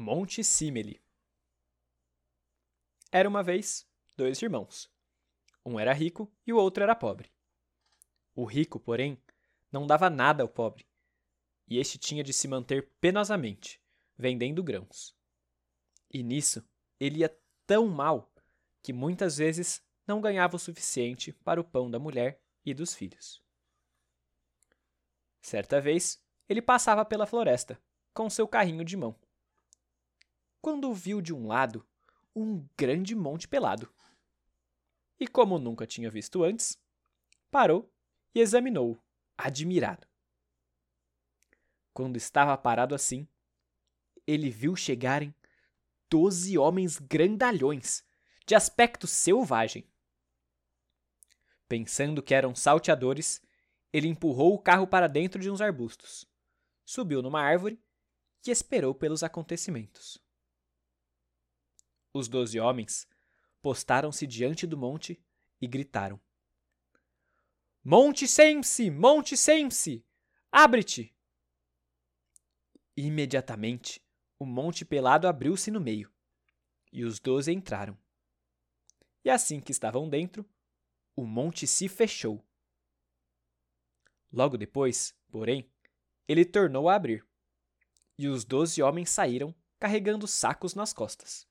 Monte Simele Era uma vez dois irmãos. Um era rico e o outro era pobre. O rico, porém, não dava nada ao pobre, e este tinha de se manter penosamente, vendendo grãos. E nisso ele ia tão mal que muitas vezes não ganhava o suficiente para o pão da mulher e dos filhos. Certa vez, ele passava pela floresta com seu carrinho de mão. Quando viu de um lado um grande monte pelado. E como nunca tinha visto antes, parou e examinou-o, admirado. Quando estava parado assim, ele viu chegarem doze homens grandalhões, de aspecto selvagem. Pensando que eram salteadores, ele empurrou o carro para dentro de uns arbustos, subiu numa árvore e esperou pelos acontecimentos. Os doze homens postaram-se diante do monte e gritaram: Monte Semse! Monte Semse! Abre-te! Imediatamente, o monte pelado abriu-se no meio, e os doze entraram. E assim que estavam dentro, o monte se fechou. Logo depois, porém, ele tornou a abrir, e os doze homens saíram carregando sacos nas costas.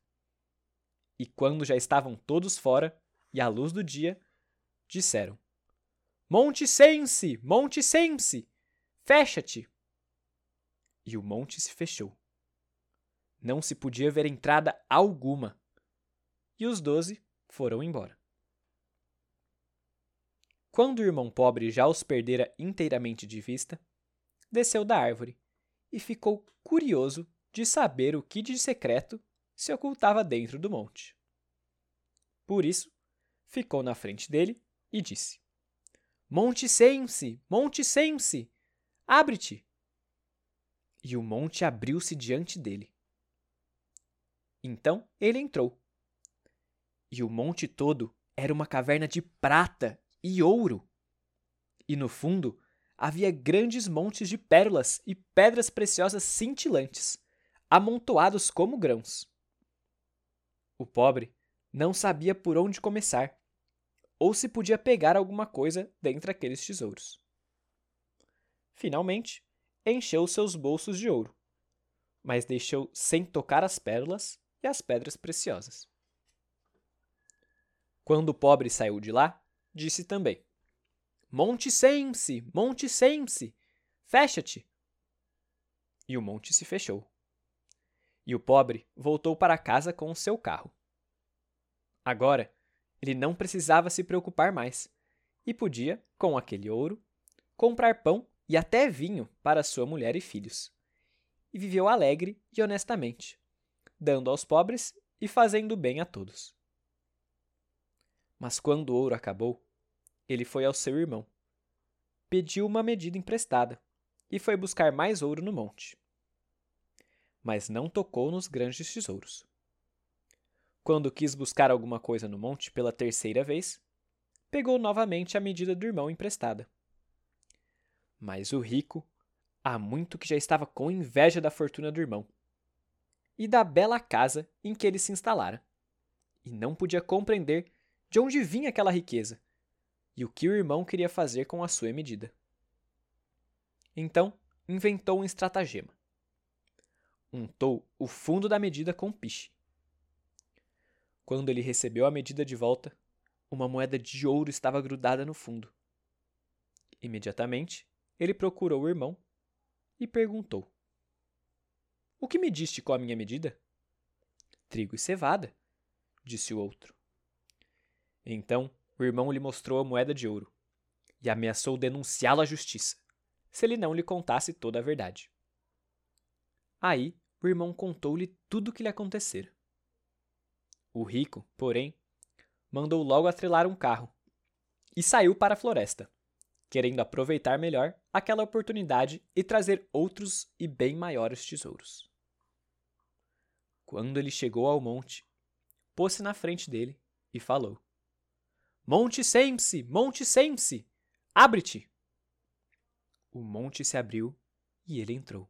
E quando já estavam todos fora e à luz do dia, disseram: Monte Sense! Monte Sense! Fecha-te! E o monte se fechou. Não se podia ver entrada alguma. E os doze foram embora. Quando o irmão pobre já os perdera inteiramente de vista, desceu da árvore e ficou curioso de saber o que de secreto se ocultava dentro do monte. Por isso, ficou na frente dele e disse: Monte Sense, Monte Sense, abre-te! E o monte abriu-se diante dele. Então ele entrou e o monte todo era uma caverna de prata e ouro. E no fundo havia grandes montes de pérolas e pedras preciosas cintilantes, amontoados como grãos. O pobre não sabia por onde começar, ou se podia pegar alguma coisa dentre aqueles tesouros. Finalmente, encheu seus bolsos de ouro, mas deixou sem tocar as pérolas e as pedras preciosas. Quando o pobre saiu de lá, disse também: Monte Semse, Monte Semse, fecha-te. E o monte se fechou. E o pobre voltou para casa com o seu carro. Agora, ele não precisava se preocupar mais e podia, com aquele ouro, comprar pão e até vinho para sua mulher e filhos. E viveu alegre e honestamente, dando aos pobres e fazendo bem a todos. Mas quando o ouro acabou, ele foi ao seu irmão. Pediu uma medida emprestada e foi buscar mais ouro no monte. Mas não tocou nos grandes tesouros. Quando quis buscar alguma coisa no monte pela terceira vez, pegou novamente a medida do irmão emprestada. Mas o rico, há muito que já estava com inveja da fortuna do irmão e da bela casa em que ele se instalara, e não podia compreender de onde vinha aquela riqueza e o que o irmão queria fazer com a sua medida. Então, inventou um estratagema. Untou o fundo da medida com piche. Quando ele recebeu a medida de volta, uma moeda de ouro estava grudada no fundo. Imediatamente, ele procurou o irmão e perguntou: O que mediste com a minha medida? Trigo e cevada, disse o outro. Então o irmão lhe mostrou a moeda de ouro e ameaçou denunciá-lo à justiça, se ele não lhe contasse toda a verdade. Aí o irmão contou-lhe tudo o que lhe acontecera. O rico, porém, mandou logo atrelar um carro e saiu para a floresta, querendo aproveitar melhor aquela oportunidade e trazer outros e bem maiores tesouros. Quando ele chegou ao monte, pôs-se na frente dele e falou: Monte Semse, Monte Semse, abre-te! O monte se abriu e ele entrou.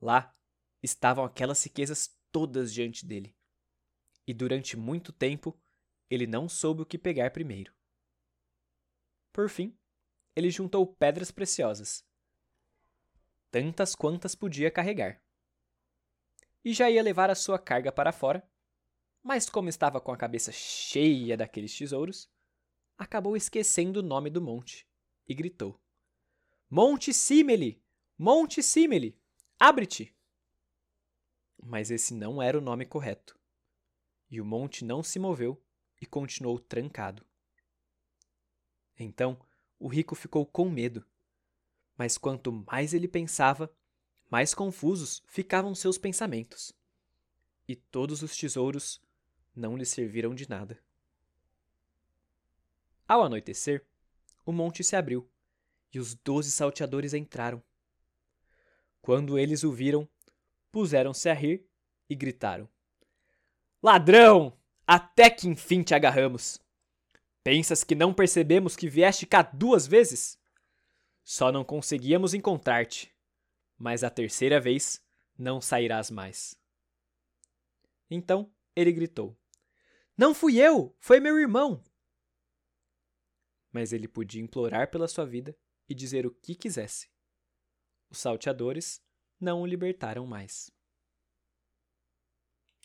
Lá estavam aquelas riquezas todas diante dele. E durante muito tempo, ele não soube o que pegar primeiro. Por fim, ele juntou pedras preciosas, tantas quantas podia carregar. E já ia levar a sua carga para fora, mas como estava com a cabeça cheia daqueles tesouros, acabou esquecendo o nome do monte e gritou: Monte Simele! Monte Simele! Abre-te! Mas esse não era o nome correto. E o monte não se moveu e continuou trancado. Então o rico ficou com medo. Mas quanto mais ele pensava, mais confusos ficavam seus pensamentos. E todos os tesouros não lhe serviram de nada. Ao anoitecer, o monte se abriu e os doze salteadores entraram. Quando eles o viram, puseram-se a rir e gritaram: Ladrão! Até que enfim te agarramos! Pensas que não percebemos que vieste cá duas vezes? Só não conseguíamos encontrar-te, mas a terceira vez não sairás mais. Então ele gritou: Não fui eu, foi meu irmão. Mas ele podia implorar pela sua vida e dizer o que quisesse. Os salteadores não o libertaram mais.